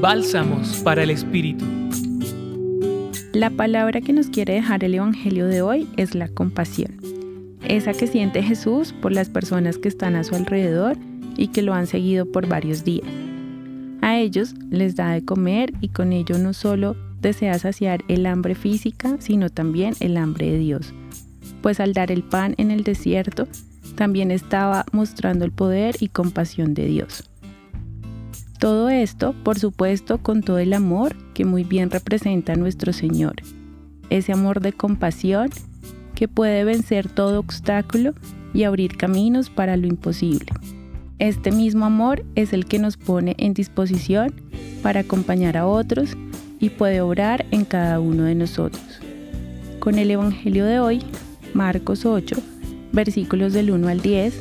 Bálsamos para el Espíritu. La palabra que nos quiere dejar el Evangelio de hoy es la compasión. Esa que siente Jesús por las personas que están a su alrededor y que lo han seguido por varios días. A ellos les da de comer y con ello no solo desea saciar el hambre física, sino también el hambre de Dios. Pues al dar el pan en el desierto, también estaba mostrando el poder y compasión de Dios. Todo esto, por supuesto, con todo el amor que muy bien representa nuestro Señor. Ese amor de compasión que puede vencer todo obstáculo y abrir caminos para lo imposible. Este mismo amor es el que nos pone en disposición para acompañar a otros y puede obrar en cada uno de nosotros. Con el Evangelio de hoy, Marcos 8, versículos del 1 al 10,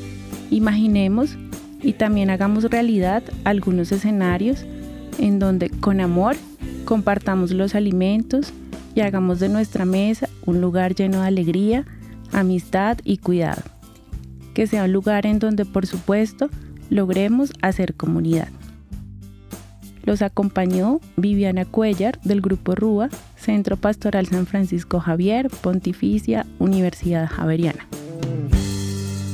imaginemos y también hagamos realidad algunos escenarios en donde con amor compartamos los alimentos y hagamos de nuestra mesa un lugar lleno de alegría, amistad y cuidado. Que sea un lugar en donde por supuesto logremos hacer comunidad. Los acompañó Viviana Cuellar del Grupo RUA, Centro Pastoral San Francisco Javier, Pontificia, Universidad Javeriana.